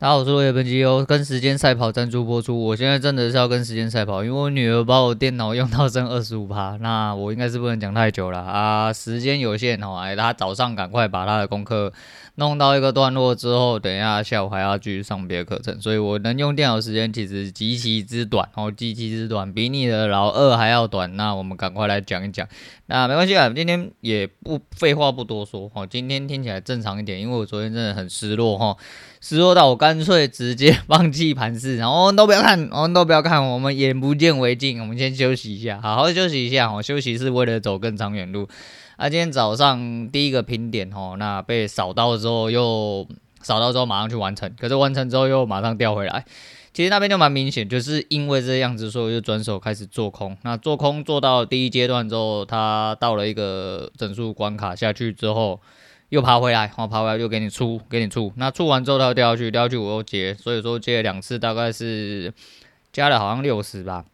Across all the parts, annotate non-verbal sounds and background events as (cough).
大家好，我是落叶本基优，跟时间赛跑赞助播出。我现在真的是要跟时间赛跑，因为我女儿把我电脑用到剩二十五趴，那我应该是不能讲太久了啊，时间有限哦。哎，她早上赶快把她的功课弄到一个段落之后，等一下下午还要继续上别的课程，所以我能用电脑时间其实极其之短哦，极其之短，比你的老二还要短。那我们赶快来讲一讲，那没关系啊，今天也不废话不多说哦，今天听起来正常一点，因为我昨天真的很失落哈。失落到我刚干脆直接放弃盘势，然后都不要看，我 (laughs) 们都不要看，我们眼不见为净，我们先休息一下，好好休息一下，哦，休息是为了走更长远路。啊，今天早上第一个平点，哦，那被扫到之后又扫到之后马上去完成，可是完成之后又马上掉回来，其实那边就蛮明显，就是因为这样子，所以就转手开始做空。那做空做到第一阶段之后，它到了一个整数关卡下去之后。又爬回来，我爬回来又给你出，给你出。那出完之后，它又掉下去，掉下去我又接，所以说接了两次，大概是加了好像六十吧。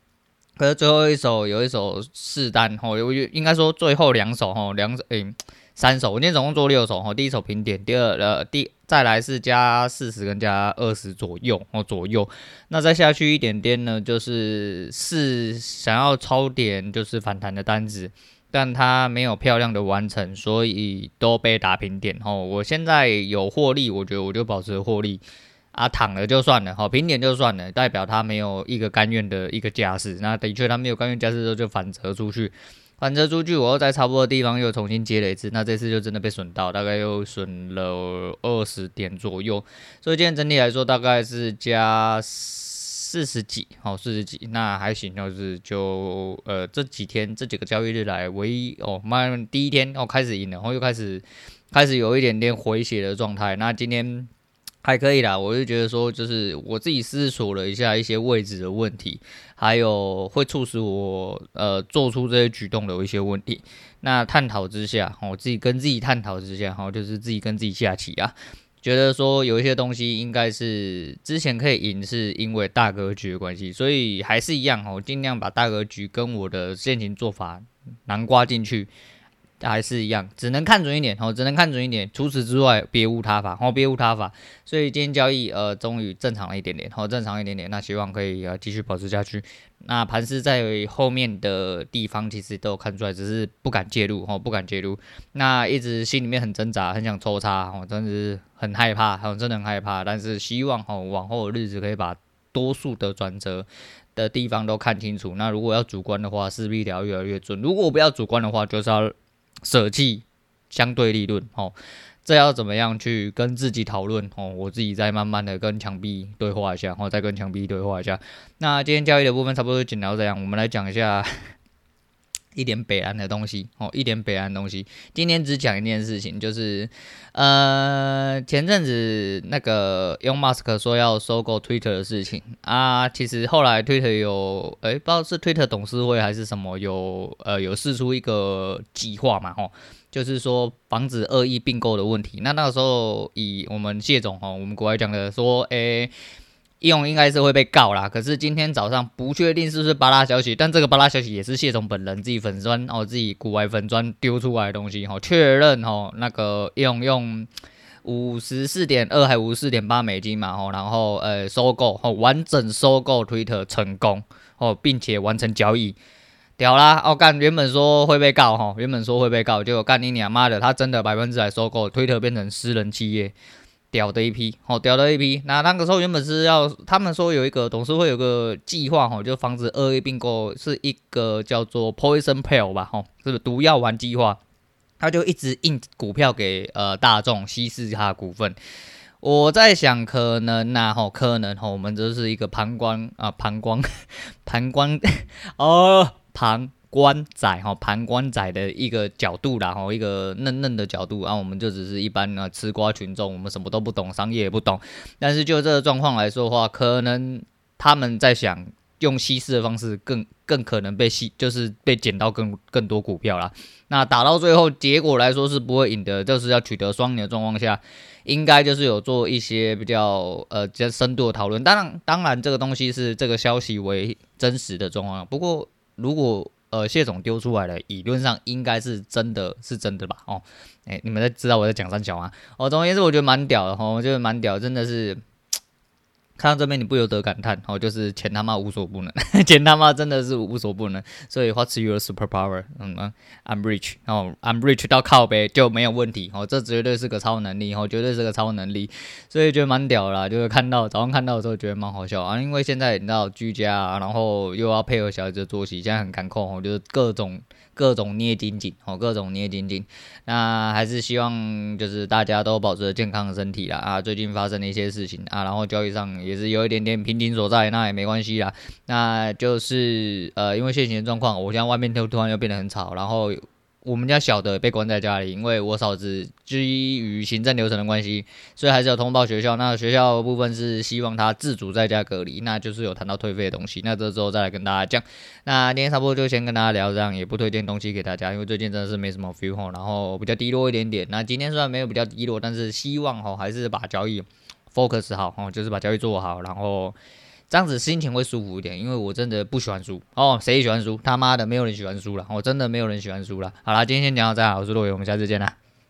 可是最后一手有一手四单，吼，有应该说最后两手，吼，两手诶，三手。我今天总共做六手，吼，第一手平点，第二呃第再来是加四十跟加二十左右，哦左右。那再下去一点点呢，就是是想要抄点就是反弹的单子。但它没有漂亮的完成，所以都被打平点。吼，我现在有获利，我觉得我就保持获利啊，躺了就算了，好，平点就算了，代表他没有一个甘愿的一个架势。那的确他没有甘愿架势之后就反折出去，反折出去，我又在差不多的地方又重新接了一次，那这次就真的被损到，大概又损了二十点左右。所以今天整体来说大概是加。四十几，好，四十几，那还行，就是就呃这几天这几个交易日来，唯一哦，慢第一天哦开始赢了，然后又开始开始有一点点回血的状态。那今天还可以啦，我就觉得说，就是我自己思索了一下一些位置的问题，还有会促使我呃做出这些举动的一些问题。那探讨之下，我自己跟自己探讨之下，好，就是自己跟自己下棋啊。觉得说有一些东西应该是之前可以赢，是因为大格局的关系，所以还是一样哦，尽量把大格局跟我的现行做法囊括进去。还是一样，只能看准一点，哦，只能看准一点，除此之外别无他法，哦，别无他法。所以今天交易呃终于正常了一点点，哦，正常一点点，那希望可以呃继续保持下去。那盘势在后面的地方其实都有看出来，只是不敢介入，哦，不敢介入。那一直心里面很挣扎，很想抽插，哦，真的是很害怕，哦，真的很害怕。但是希望哦往后的日子可以把多数的转折的地方都看清楚。那如果要主观的话，势必聊越来越准；如果不要主观的话，就是要。舍弃相对利润，哦，这要怎么样去跟自己讨论？哦，我自己再慢慢的跟墙壁对话一下，然后再跟墙壁对话一下。那今天交易的部分差不多就讲到这样，我们来讲一下一点北岸的东西，哦，一点北岸的东西。今天只讲一件事情，就是呃，前阵子那个 Elon Musk 说要收购 Twitter 的事情啊，其实后来 Twitter 有，诶，不知道是 Twitter 董事会还是什么，有呃有试出一个计划嘛，吼，就是说防止恶意并购的问题。那那个时候以我们谢总，吼，我们国外讲的说，诶。用应该是会被告啦，可是今天早上不确定是不是巴拉消息，但这个巴拉消息也是谢总本人自己粉专哦，自己股外粉专丢出来的东西哈，确认哈那个用用五十四点二还五十四点八美金嘛，然后呃收购哦完整收购 Twitter 成功哦，并且完成交易，屌啦哦干原本说会被告哈，原本说会被告，结果干你娘妈的，他真的百分之百收购 Twitter 变成私人企业。屌的一批，好屌的一批。那那个时候原本是要，他们说有一个董事会有个计划，哈，就防止恶意并购，是一个叫做 Poison Pill 吧，哈，是不是毒药丸计划？他就一直印股票给呃大众稀释他的股份。我在想，可能呐，哈，可能哈，我们这是一个旁观啊，旁观，(laughs) 旁观 (laughs) 哦，旁。观仔哈，旁观仔的一个角度啦，哈，一个嫩嫩的角度然啊，我们就只是一般啊吃瓜群众，我们什么都不懂，商业也不懂。但是就这个状况来说的话，可能他们在想用稀释的方式更，更可能被稀，就是被捡到更更多股票啦。那打到最后结果来说是不会赢的，就是要取得双赢的状况下，应该就是有做一些比较呃比较深度的讨论。当然，当然这个东西是这个消息为真实的状况。不过如果呃，谢总丢出来的，理论上应该是真的是真的吧？哦，哎、你们在知道我在讲三角吗？哦，总而言之，我觉得蛮屌的，哦，我觉得蛮屌，真的是看到这边，你不由得感叹，哦，就是钱他妈无所不能，(laughs) 钱他妈真的是无所不能。所以，What's your superpower？嗯，I'm rich，然哦，I'm rich 到靠北就没有问题，哦，这绝对是个超能力，哦，绝对是个超能力。所以觉得蛮屌啦，就是看到早上看到的时候觉得蛮好笑啊，因为现在你知道居家，然后又要配合小孩子作息，现在很赶控，哦，就是各种。各种捏紧紧哦，各种捏紧紧。那还是希望就是大家都保持健康的身体啦啊！最近发生的一些事情啊，然后交易上也是有一点点瓶颈所在，那也没关系啦。那就是呃，因为现行的状况，我现在外面突突然又变得很吵，然后。我们家小的被关在家里，因为我嫂子基于行政流程的关系，所以还是要通报学校。那学校部分是希望他自主在家隔离，那就是有谈到退费的东西。那这之后再来跟大家讲。那今天差不多就先跟大家聊这样，也不推荐东西给大家，因为最近真的是没什么 feel 吼，然后比较低落一点点。那今天虽然没有比较低落，但是希望吼还是把交易 focus 好吼，就是把交易做好，然后。这样子心情会舒服一点，因为我真的不喜欢输哦，谁喜欢输？他妈的，没有人喜欢输了，我真的没有人喜欢输了。好了，今天先讲到这，我是洛伟，我们下次见啦。